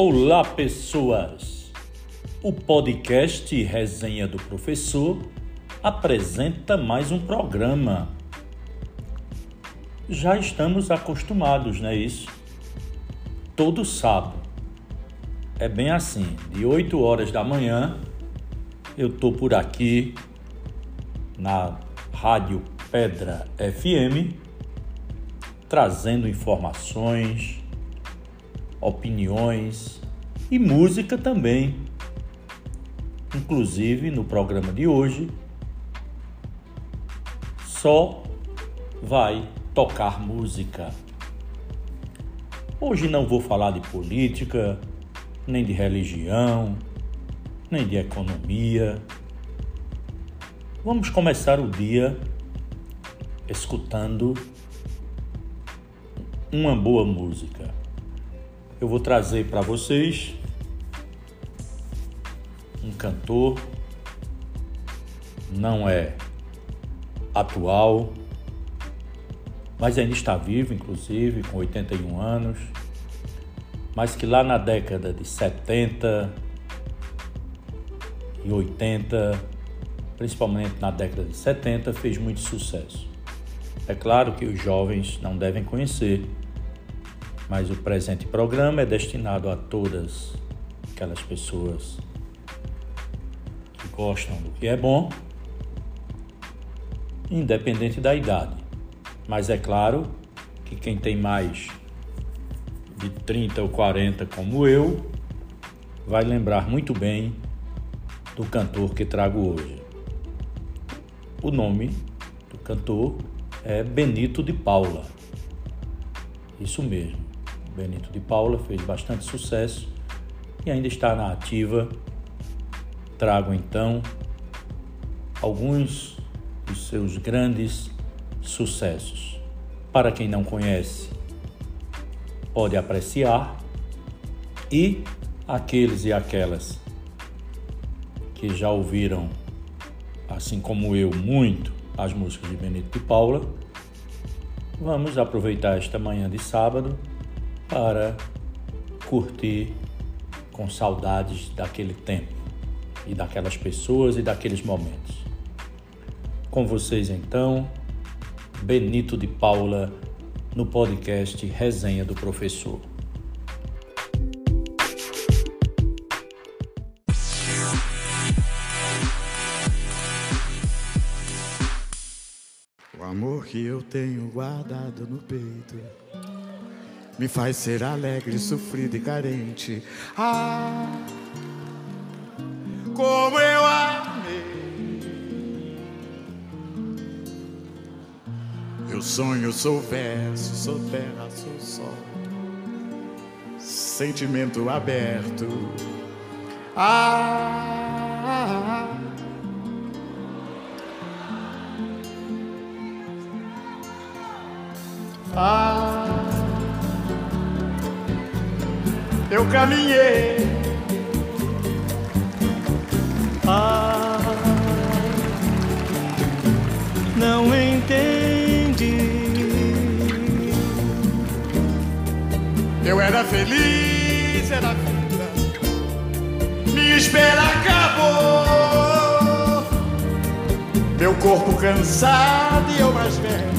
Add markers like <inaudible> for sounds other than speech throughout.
Olá, pessoas! O podcast Resenha do Professor apresenta mais um programa. Já estamos acostumados, não é isso? Todo sábado. É bem assim, de 8 horas da manhã, eu tô por aqui na Rádio Pedra FM, trazendo informações, opiniões e música também. Inclusive no programa de hoje, só vai tocar música. Hoje não vou falar de política, nem de religião, nem de economia. Vamos começar o dia escutando uma boa música eu vou trazer para vocês um cantor, não é atual, mas ainda está vivo, inclusive, com 81 anos, mas que lá na década de 70 e 80, principalmente na década de 70, fez muito sucesso. É claro que os jovens não devem conhecer, mas o presente programa é destinado a todas aquelas pessoas que gostam do que é bom, independente da idade. Mas é claro que quem tem mais de 30 ou 40 como eu vai lembrar muito bem do cantor que trago hoje. O nome do cantor é Benito de Paula. Isso mesmo. Benito de Paula fez bastante sucesso e ainda está na ativa. Trago então alguns dos seus grandes sucessos. Para quem não conhece, pode apreciar e aqueles e aquelas que já ouviram, assim como eu, muito as músicas de Benito de Paula, vamos aproveitar esta manhã de sábado para curtir com saudades daquele tempo e daquelas pessoas e daqueles momentos. Com vocês então, Benito de Paula no podcast Resenha do Professor. O amor que eu tenho guardado no peito me faz ser alegre, sofrido e carente. Ah, como eu amei. Eu sonho, sou verso, sou terra, sou sol. Sentimento aberto. Ah, ah. Eu caminhei. Ah, não entendi. Eu era feliz, era vida. Minha espera acabou. Meu corpo cansado e eu mais velho.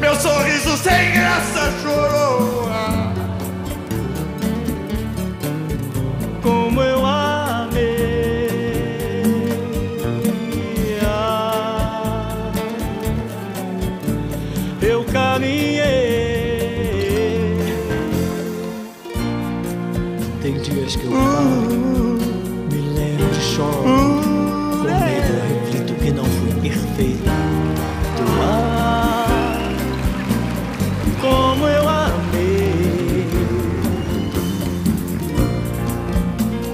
Meu sorriso sem graça chorou. como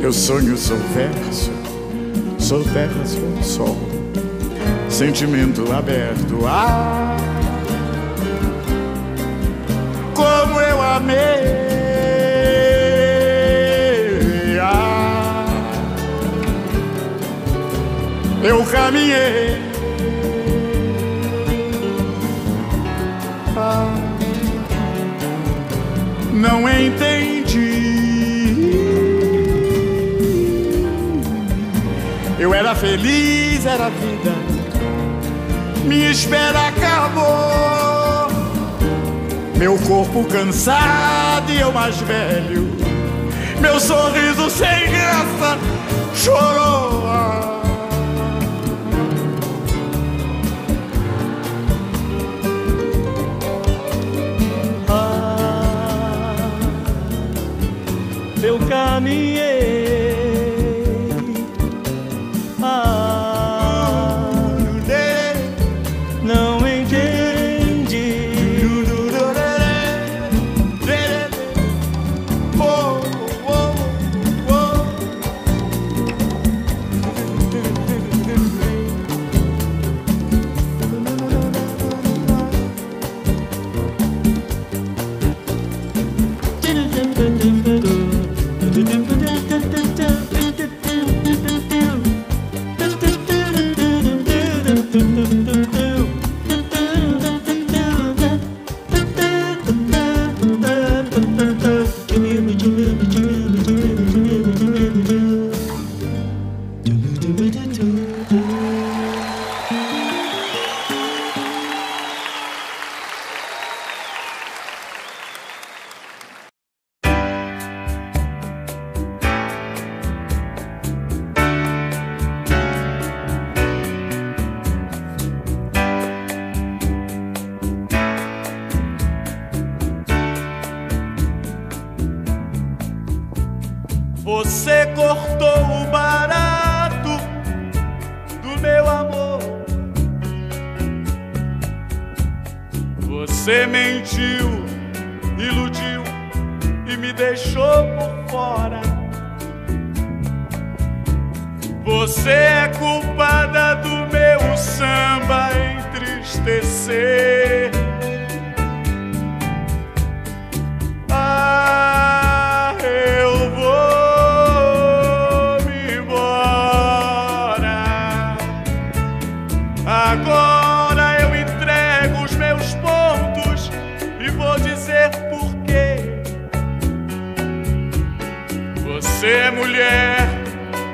Eu sonho, sou verso, sou terra, sou sol, sentimento aberto. Ah, como eu amei. Ah, eu caminhei. Ah, não entendi. Eu era feliz, era vida. Minha espera acabou. Meu corpo cansado e eu mais velho. Meu sorriso sem graça chorou. Ah, eu caminhei mulher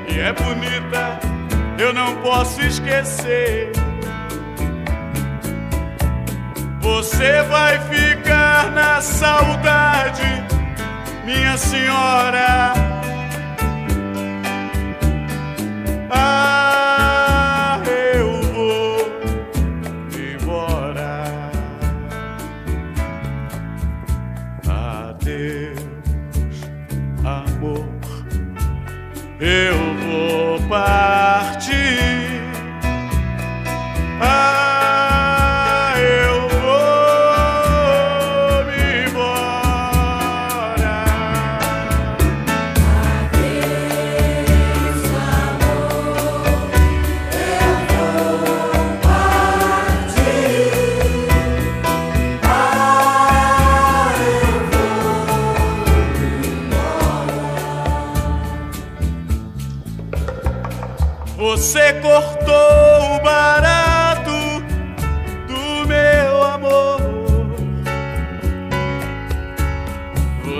e é bonita, eu não posso esquecer. Você vai ficar na saudade, minha senhora.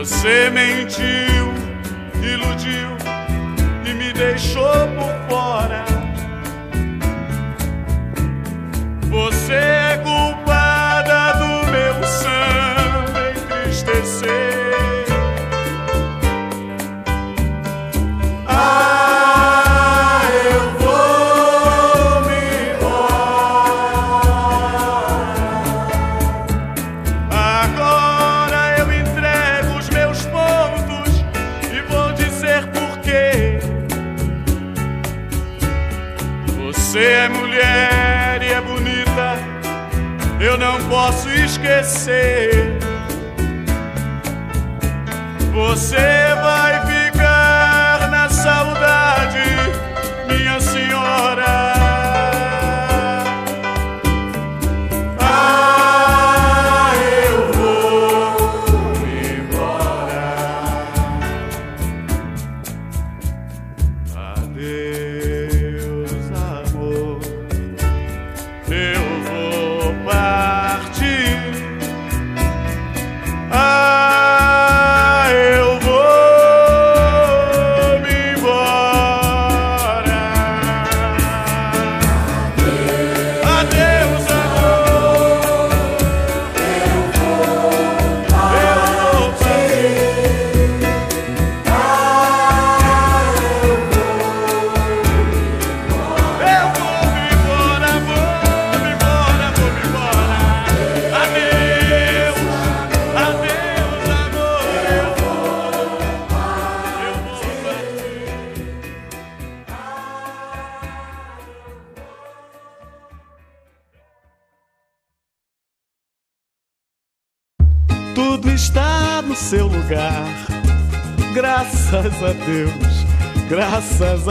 Você mentiu, iludiu e me deixou por fora. Você você. Você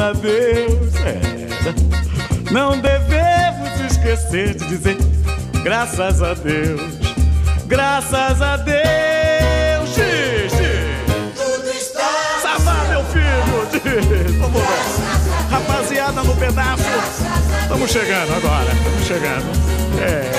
a Deus. É. Não devemos esquecer de dizer graças a Deus, graças a Deus. Xixi. Tudo está Sabá, meu filho. Vamos lá. Rapaziada no pedaço. Estamos chegando agora, estamos chegando. É.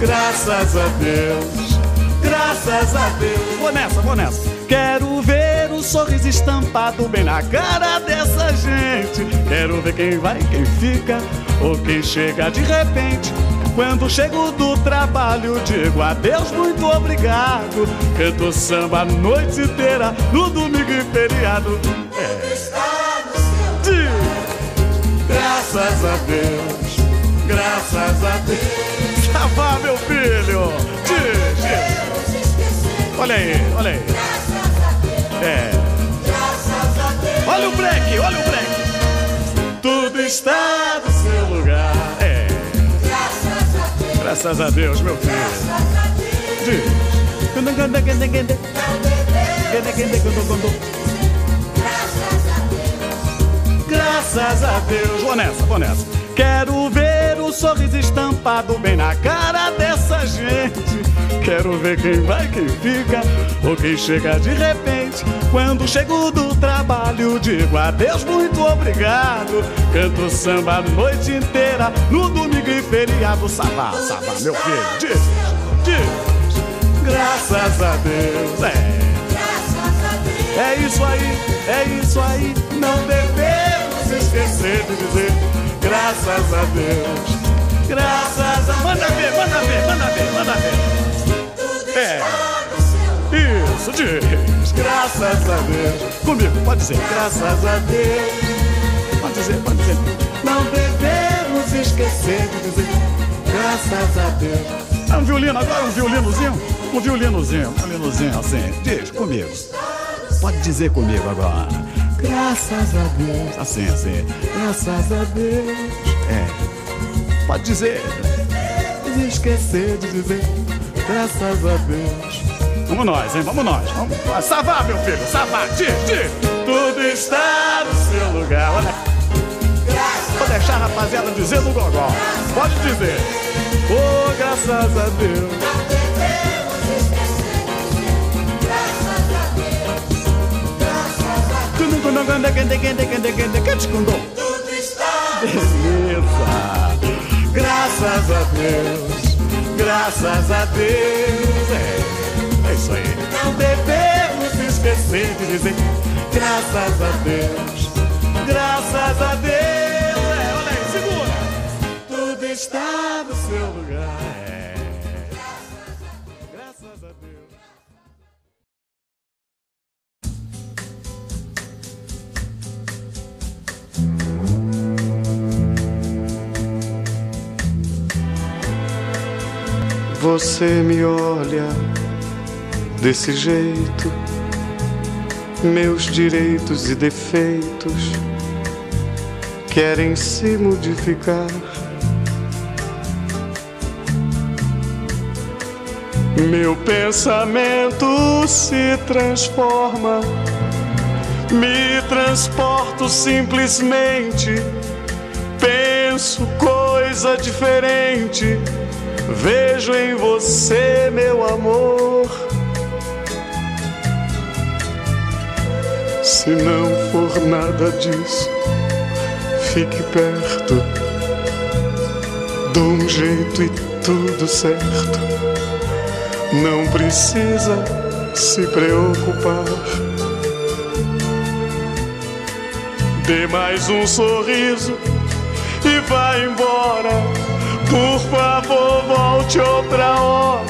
Graças a Deus, graças a Deus. Vou nessa, vou nessa. Quero ver o sorriso estampado bem na cara dessa gente. Quero ver quem vai, quem fica ou quem chega de repente. Quando chego do trabalho, digo adeus, muito obrigado. Canto samba a noite inteira, no domingo e feriado. É. está no seu Diz, Graças a Deus, graças a Deus. <laughs> Savá, meu filho. Diz. Olha aí, olha aí. É. Olha o break, olha o break. Tudo está no seu lugar. É. Graças a Deus, meu filho. Diz. Graças a Deus. Vou nessa, vou nessa. Quero ver o sorriso estampado bem na cara dessa gente. Quero ver quem vai, quem fica ou quem chega de repente. Quando chego do trabalho, digo adeus, muito obrigado. Canto samba a noite inteira, no domingo e feriado. Sabá, sabá, meu filho. Diz, diz. Graças a Deus. É. É isso aí, é isso aí. Não devemos esquecer de dizer graças a Deus. Graças a Manda ver, manda ver, manda ver, manda ver. É. Isso, diz. Graças a Deus. Comigo, pode dizer. Graças a Deus. Pode dizer, pode dizer. Não devemos esquecer de dizer graças a Deus. É um violino agora, um violinozinho? Um violinozinho, um violinozinho assim. Diz comigo. Pode dizer comigo agora. Graças a Deus. Assim, assim. Graças a Deus. É. Pode dizer. Esquecer de dizer. Graças a Deus. Vamos nós, hein? Vamos nós. Vamos. Savá, meu filho. Savá. Diz, diz. Tudo está no seu lugar. Olha. Vou deixar a rapaziada dizer no gogó. Pode dizer. Oh, graças a Deus. Tudo está Beleza. Graças a Deus. Graças a Deus. É, é isso aí. Não devemos esquecer de dizer graças a Deus. Graças a Deus. É, olha aí, segura. Tudo está no seu lugar. Você me olha desse jeito, meus direitos e defeitos querem se modificar. Meu pensamento se transforma, me transporto simplesmente, penso coisa diferente. Vejo em você, meu amor. Se não for nada disso, fique perto. Dou um jeito e tudo certo. Não precisa se preocupar. Dê mais um sorriso e vá embora. Por favor, volte outra hora.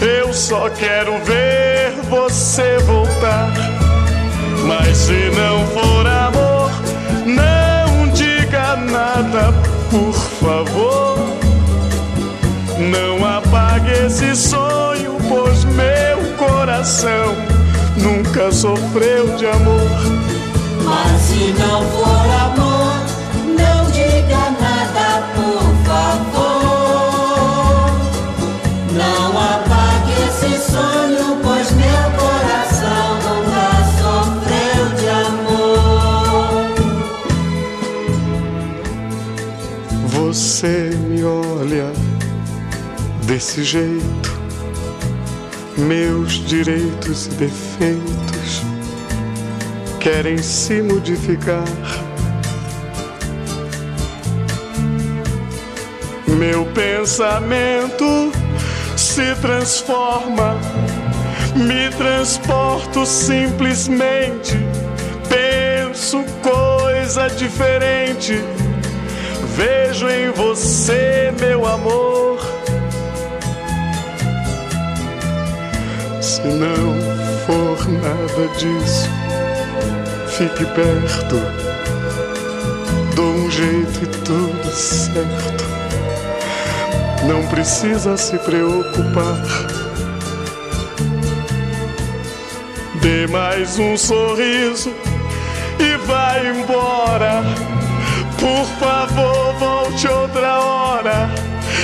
Eu só quero ver você voltar. Mas se não for amor, não diga nada, por favor. Não apague esse sonho, pois meu coração nunca sofreu de amor. Mas se não for amor, Desse jeito, meus direitos e defeitos querem se modificar. Meu pensamento se transforma, me transporto simplesmente, penso coisa diferente. Vejo em você, meu amor. Se não for nada disso, fique perto. Dou um jeito e tudo certo. Não precisa se preocupar. Dê mais um sorriso e vai embora. Por favor, volte outra hora.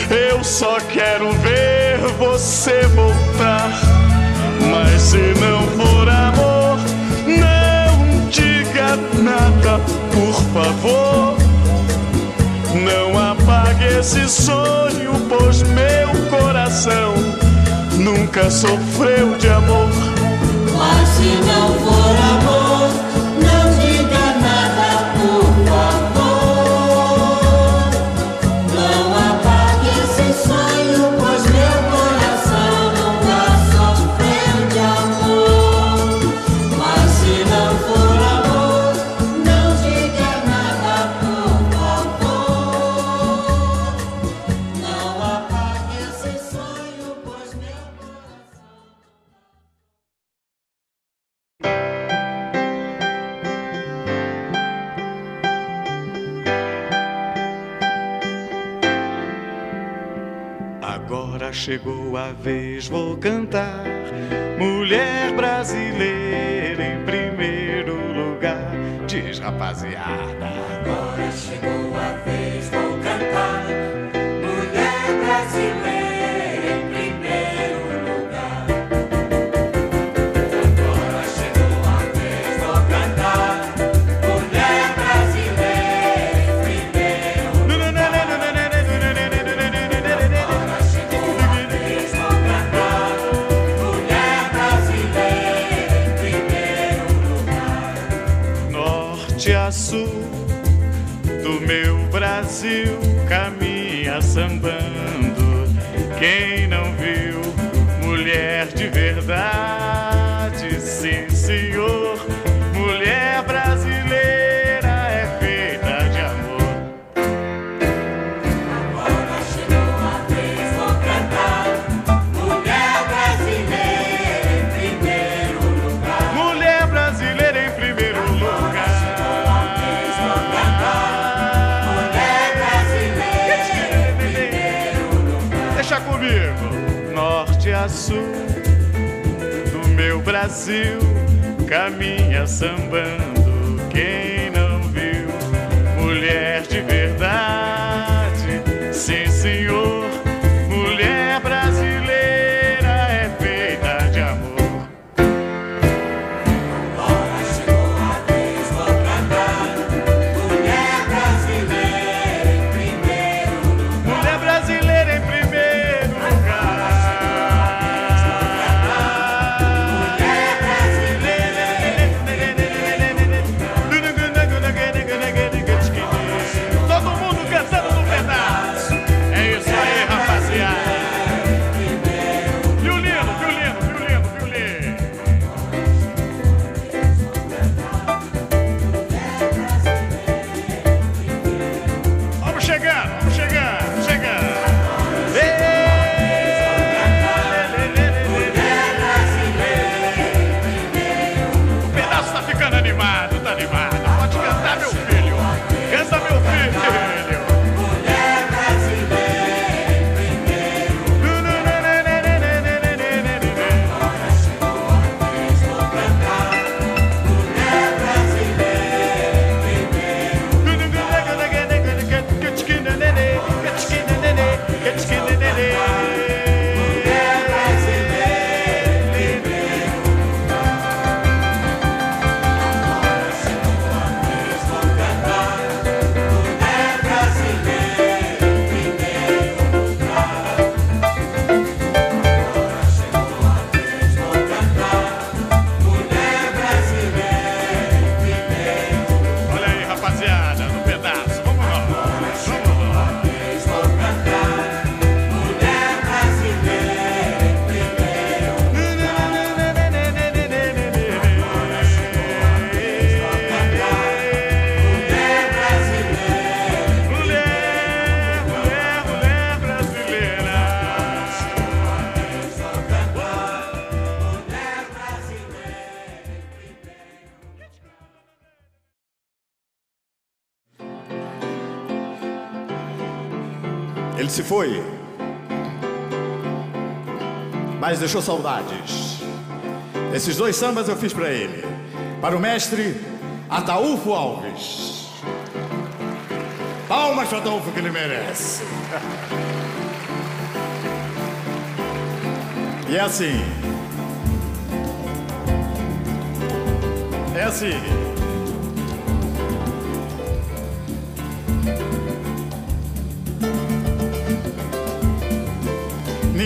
Eu só quero ver você voltar. Se não for amor, não diga nada, por favor. Não apague esse sonho, pois meu coração nunca sofreu de amor. Mas se não for amor, vez, vou cantar. Mulher brasileira em primeiro lugar. Diz rapaziada. Quem não viu mulher de verdade, Brasil caminha sambando. Quem foi, mas deixou saudades. Esses dois sambas eu fiz para ele. Para o mestre Ataúfo Alves. Palmas para Ataúfo que ele merece. E é assim. É assim.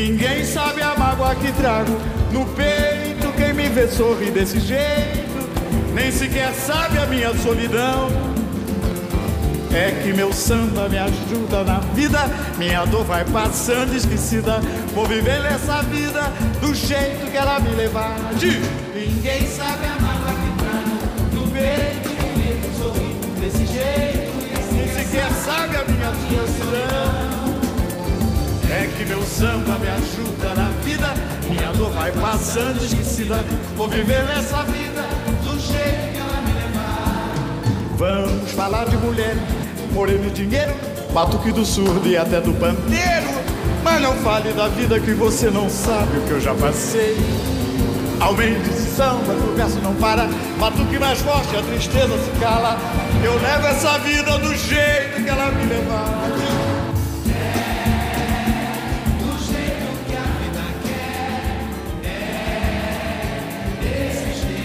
Ninguém sabe a mágoa que trago no peito. Quem me vê sorrir desse jeito, nem sequer sabe a minha solidão. É que meu samba me ajuda na vida, minha dor vai passando esquecida. Vou viver essa vida do jeito que ela me levar. Ninguém sabe a mágoa que trago no peito. Quem me vê sorrir desse jeito, nem sequer sabe a minha solidão. É que meu samba me ajuda na vida. Minha dor vai passando esquecida. Vou viver essa vida do jeito que ela me levar. Vamos falar de mulher, moreno e dinheiro. Batuque do surdo e até do pandeiro Mas não fale da vida que você não sabe o que eu já passei. Aumente esse samba, o verso não para. Batuque mais forte, a tristeza se cala. Eu levo essa vida do jeito que ela me levar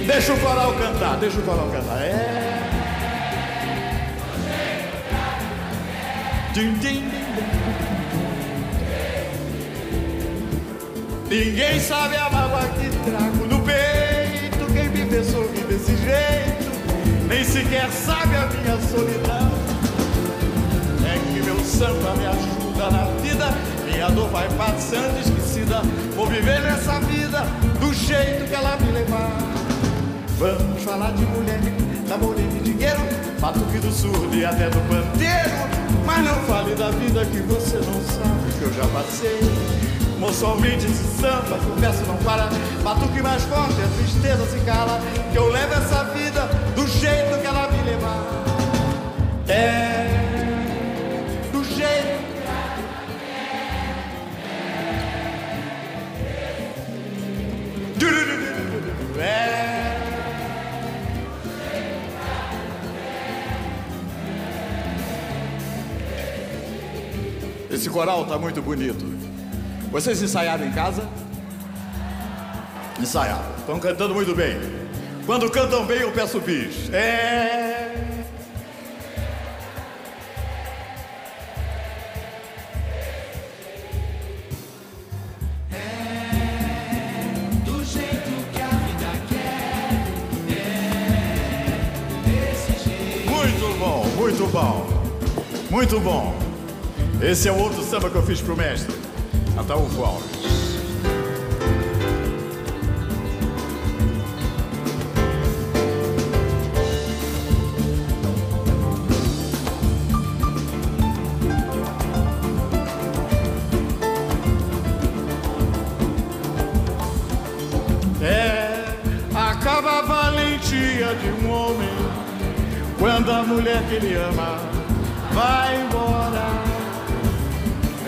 Deixa o coral cantar, deixa o coral cantar. É. Din, din, din. Ninguém sabe a mágoa que trago no peito. Quem me vê sorrir desse jeito, nem sequer sabe a minha solidão. É que meu samba me ajuda na vida. Minha dor vai passando esquecida. Vou viver nessa vida do jeito que ela me levar. Vamos falar de mulher, namoro de dinheiro, batuque do surdo e até do pandeiro. Mas não fale da vida que você não sabe que eu já passei. Moço, aumente esse samba, que o verso não para. Batuque mais forte, a tristeza se cala. Que eu levo essa vida do jeito que ela me levar. É, Esse coral tá muito bonito. Vocês ensaiaram em casa? Ensaiaram. Estão cantando muito bem. Quando cantam bem, eu peço bis. É. Muito bom, muito bom. Muito bom. Esse é o outro samba que eu fiz pro mestre. Ataúfo Alves. É, valentia de um homem quando a mulher que ele ama vai embora.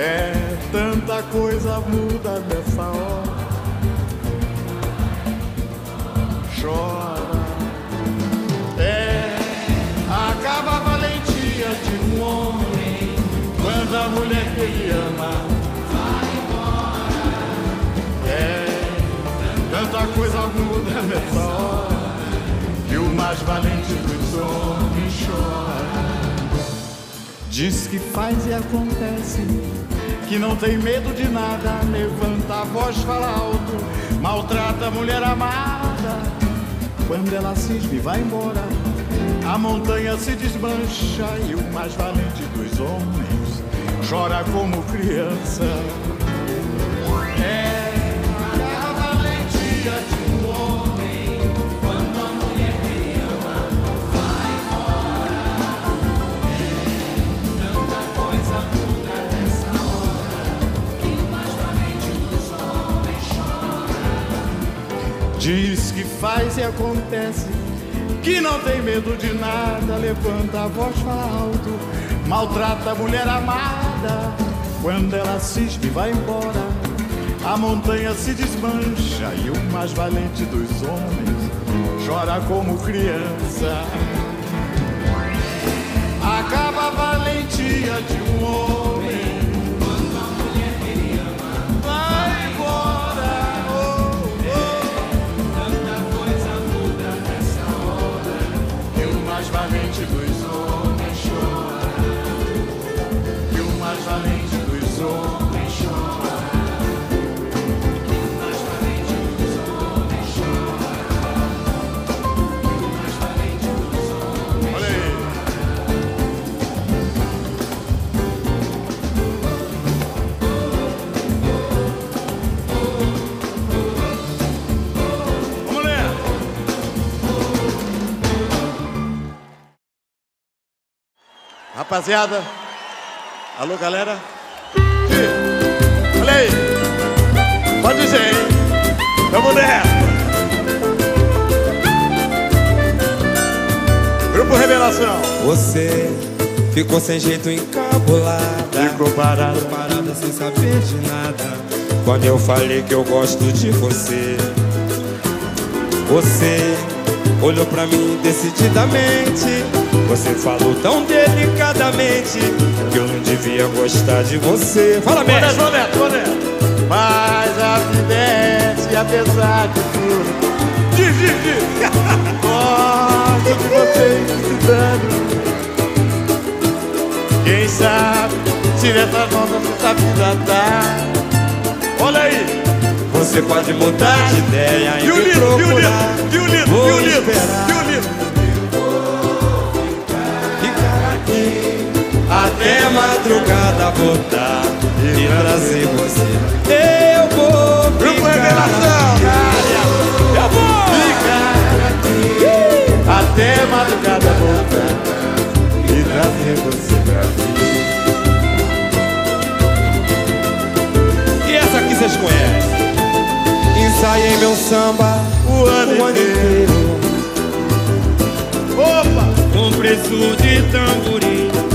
É, tanta coisa muda nessa hora. Chora. É, acaba a valentia de um homem quando a mulher que ele ama vai embora. É, tanta coisa muda nessa hora que o mais valente dos homens chora. Diz que faz e acontece, que não tem medo de nada, levanta a voz, fala alto, maltrata a mulher amada. Quando ela cisma e vai embora, a montanha se desmancha e o mais valente dos homens chora como criança. Diz que faz e acontece, que não tem medo de nada, levanta a voz, fala alto, maltrata a mulher amada. Quando ela cisma e vai embora, a montanha se desmancha e o mais valente dos homens chora como criança. Acaba a valentia de um homem. Mais Rapaziada, alô galera. Olha aí, pode dizer, hein? Vamos nessa. Grupo Revelação. Você ficou sem jeito encabulada Ficou parado. Parada sem saber de nada Quando eu falei que eu gosto de você Você olhou pra mim decididamente Você falou tão delicadamente Que eu não devia gostar de você Fala, mestre! nessa, vou nessa. Mas a vida é essa, e apesar de tudo. Diz, diz, diz. Gosto de você estudando. Quem sabe, se nessas mãos essa vida tá. Olha aí. Você pode mudar de ideia e E o livro, procurar e o livro, e o livro, e o livro. Até madrugada voltar e trazer você. Eu vou ficar aqui. Eu vou Ficar aqui até madrugada voltar e trazer você pra mim. E essa aqui vocês conhecem. Ensaiei meu samba O ano o ano inteiro. inteiro Opa! com preço de tamborim.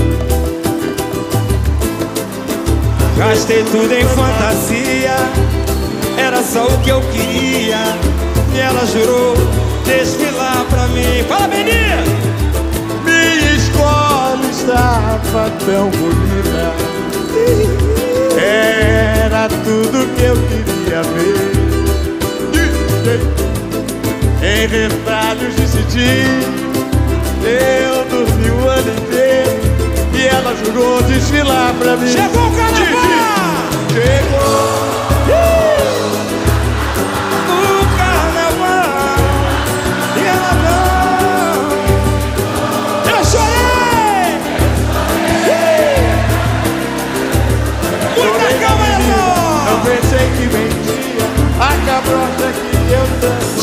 Gastei tudo em fantasia, era só o que eu queria. E ela jurou desfilar pra mim. Fala, menina! Minha escola estava tão bonita. Era tudo que eu queria ver. Em retalhos decidi. Eu dormi o ano inteiro. E ela jurou desfilar pra mim. Chegou o carnaval! Chegou! O carnaval e ela não. Eu chorei! Muita calma Não pensei que vendia a cabrota que eu tanto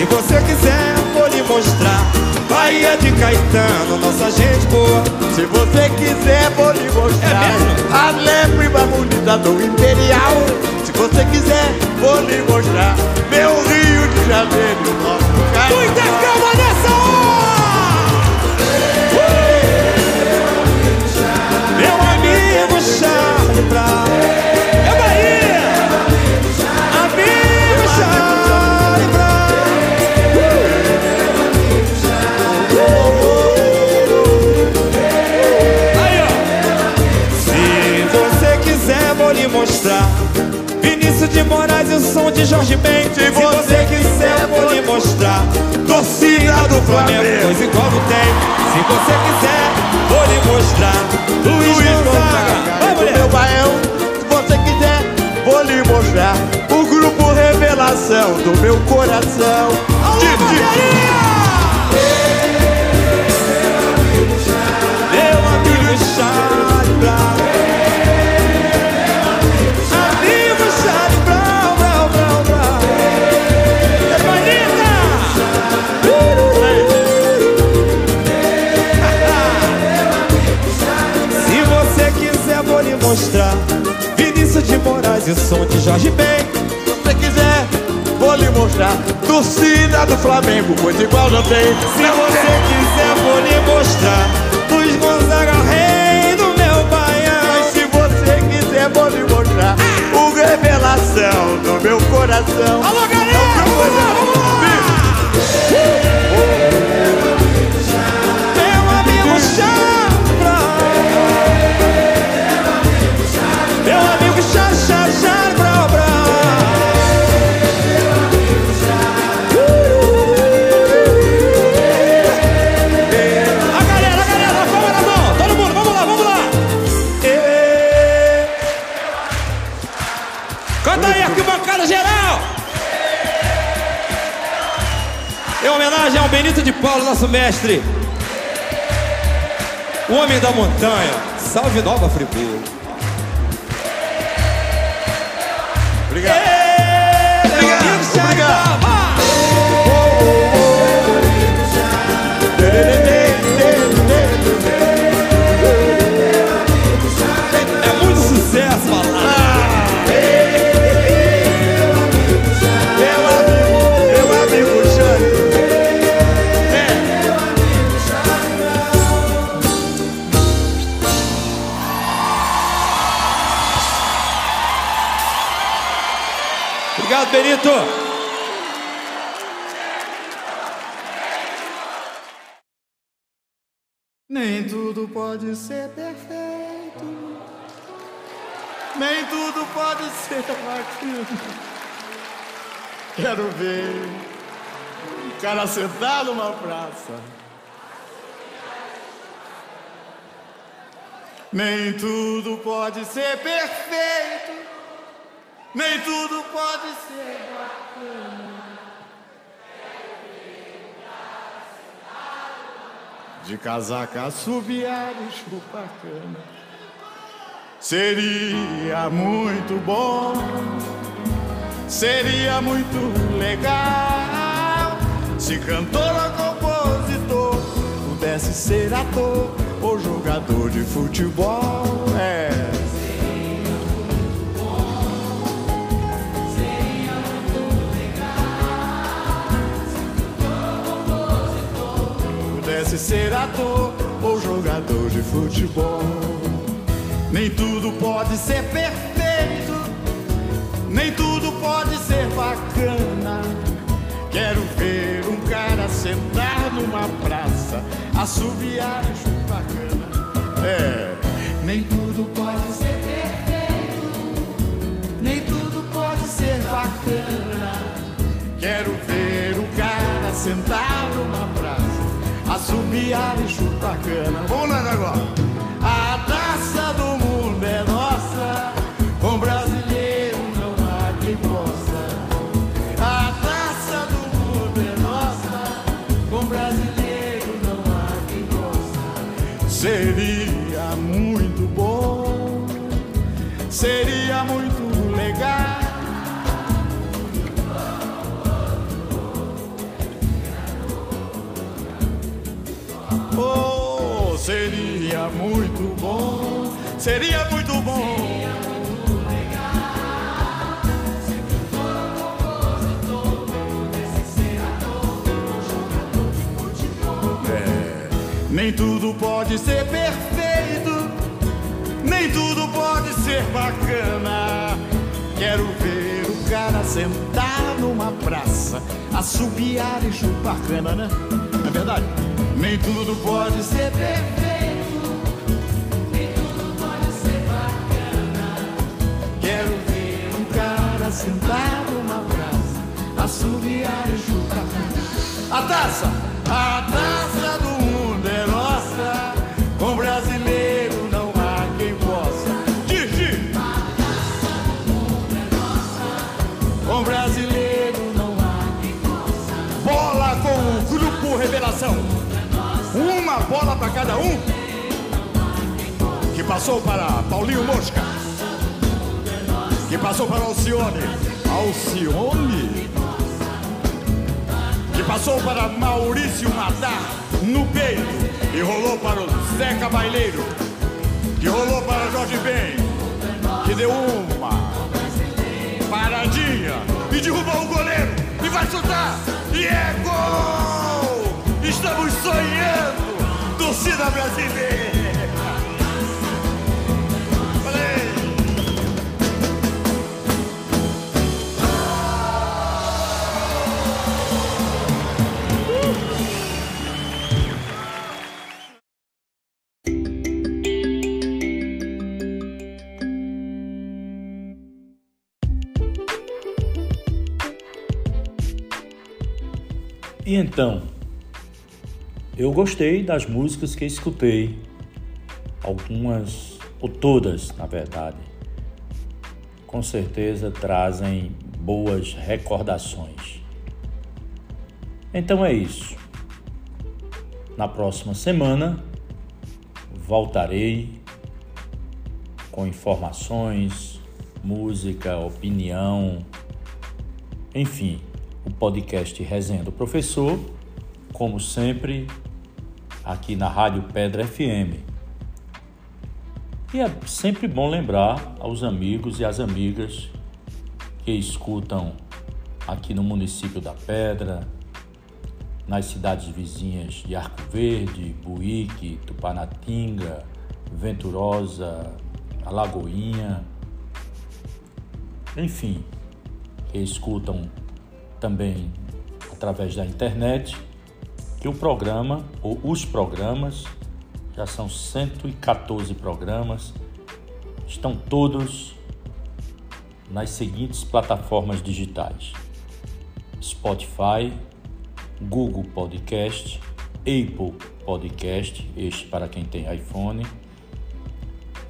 Se você quiser, vou lhe mostrar Bahia de Caetano, nossa gente boa. Se você quiser, vou lhe mostrar É a lembra bonita do Imperial. Se você quiser, Flamengo, pois igual não tem. Se você quiser, vou lhe mostrar. Luiz Gonzaga, vai do meu baião. Se você quiser, vou lhe mostrar o grupo revelação do meu coração. De Moraes e som de Jorge Ben. Se você quiser, vou lhe mostrar torcida do Flamengo, pois igual não tem. Se você quiser, vou lhe mostrar. Luiz Gonzaga, rei do meu baião. Se você quiser, vou lhe mostrar o revelação do meu coração. Alô, galera! Vamos Paulo, nosso mestre. O homem da montanha. Salve Nova Friburgo. Pode ser perfeito. Nem tudo pode ser bacana. Quero ver um cara sentado numa praça. Nem tudo pode ser perfeito. Nem tudo pode ser bacana. De casaca assobiar e chupar cana Seria muito bom Seria muito legal Se cantor ou compositor Pudesse ser ator ou jogador de futebol. É pudesse ser ator ou jogador de futebol. Nem tudo pode ser perfeito, nem tudo pode ser bacana. Quero ver um cara sentar numa praça, assobiar e chupar cana. É, nem tudo pode ser perfeito, nem tudo pode ser bacana. Quero ver um cara sentar numa praça, assobiar e chupar cana. Vamos lá agora. Muito bom, seria muito bom. É, nem tudo pode ser perfeito, nem tudo pode ser bacana. Quero ver o cara sentar numa praça, assobiar e chupar cana, né? É verdade? Nem tudo pode ser perfeito, sentar numa praça, assoviar e chutar. A taça, a taça do mundo é nossa. Com brasileiro não há quem possa. Digi! Com brasileiro não há quem possa. Bola com o grupo Revelação. Uma bola para cada um. Que passou para Paulinho Mosca. Passou para Alcione. Alcione? Que passou para Maurício Matar no peito. E rolou para o Zeca Baileiro. Que rolou para Jorge Ben. Que deu uma paradinha. E derrubou o goleiro. E vai chutar. E é gol! Estamos sonhando! Torcida brasileira! E então, eu gostei das músicas que escutei, algumas ou todas, na verdade. Com certeza trazem boas recordações. Então é isso. Na próxima semana voltarei com informações, música, opinião, enfim o podcast Resenha do Professor, como sempre, aqui na Rádio Pedra FM. E é sempre bom lembrar aos amigos e às amigas que escutam aqui no município da Pedra, nas cidades vizinhas de Arco Verde, Buíque, Tupanatinga, Venturosa, Alagoinha, enfim, que escutam também através da internet, que o programa, ou os programas, já são 114 programas, estão todos nas seguintes plataformas digitais: Spotify, Google Podcast, Apple Podcast, este para quem tem iPhone,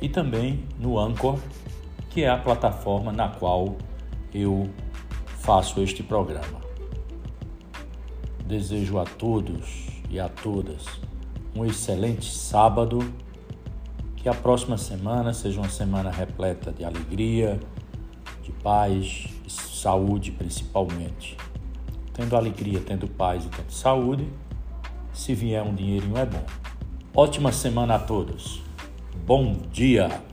e também no Anchor, que é a plataforma na qual eu faço este programa. Desejo a todos e a todas um excelente sábado, que a próxima semana seja uma semana repleta de alegria, de paz e saúde principalmente. Tendo alegria, tendo paz e tendo saúde, se vier um dinheirinho é bom. Ótima semana a todos. Bom dia!